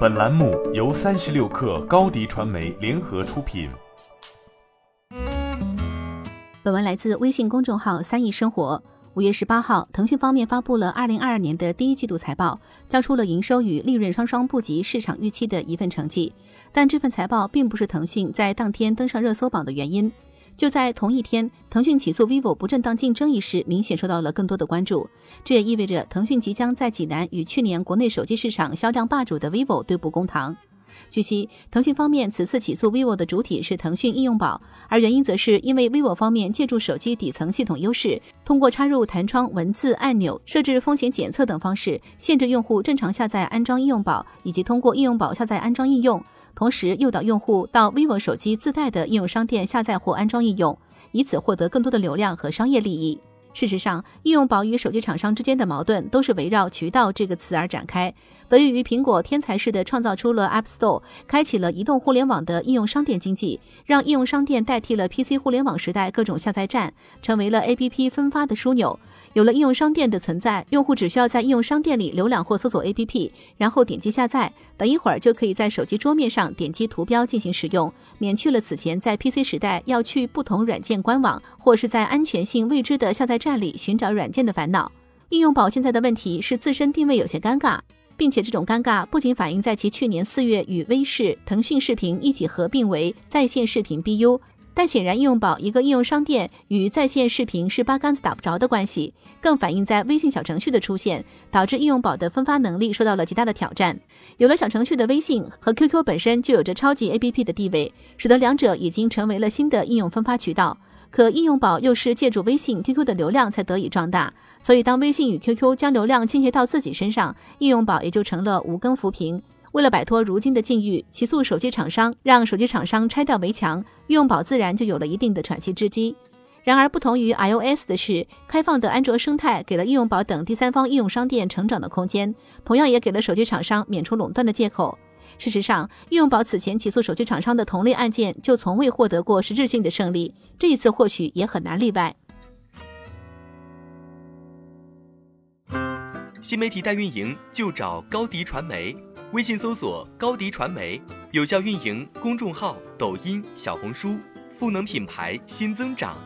本栏目由三十六氪高低传媒联合出品。本文来自微信公众号“三亿生活”。五月十八号，腾讯方面发布了二零二二年的第一季度财报，交出了营收与利润双双不及市场预期的一份成绩。但这份财报并不是腾讯在当天登上热搜榜的原因。就在同一天，腾讯起诉 vivo 不正当竞争一事明显受到了更多的关注。这也意味着腾讯即将在济南与去年国内手机市场销量霸主的 vivo 对簿公堂。据悉，腾讯方面此次起诉 vivo 的主体是腾讯应用宝，而原因则是因为 vivo 方面借助手机底层系统优势，通过插入弹窗、文字、按钮、设置风险检测等方式，限制用户正常下载安装应用宝，以及通过应用宝下载安装应用。同时诱导用户到 vivo 手机自带的应用商店下载或安装应用，以此获得更多的流量和商业利益。事实上，应用宝与手机厂商之间的矛盾都是围绕“渠道”这个词而展开。得益于苹果天才式的创造出了 App Store，开启了移动互联网的应用商店经济，让应用商店代替了 PC 互联网时代各种下载站，成为了 APP 分发的枢纽。有了应用商店的存在，用户只需要在应用商店里浏览或搜索 APP，然后点击下载，等一会儿就可以在手机桌面上点击图标进行使用，免去了此前在 PC 时代要去不同软件官网或是在安全性未知的下载站里寻找软件的烦恼。应用宝现在的问题是自身定位有些尴尬。并且这种尴尬不仅反映在其去年四月与微视、腾讯视频一起合并为在线视频 BU，但显然应用宝一个应用商店与在线视频是八竿子打不着的关系，更反映在微信小程序的出现，导致应用宝的分发能力受到了极大的挑战。有了小程序的微信和 QQ 本身就有着超级 APP 的地位，使得两者已经成为了新的应用分发渠道。可应用宝又是借助微信、QQ 的流量才得以壮大，所以当微信与 QQ 将流量倾斜到自己身上，应用宝也就成了无根浮萍。为了摆脱如今的境遇，起诉手机厂商，让手机厂商拆掉围墙，应用宝自然就有了一定的喘息之机。然而，不同于 iOS 的是，开放的安卓生态给了应用宝等第三方应用商店成长的空间，同样也给了手机厂商免除垄断的借口。事实上，应用宝此前起诉手机厂商的同类案件就从未获得过实质性的胜利，这一次或许也很难例外。新媒体代运营就找高迪传媒，微信搜索高迪传媒，有效运营公众号、抖音、小红书，赋能品牌新增长。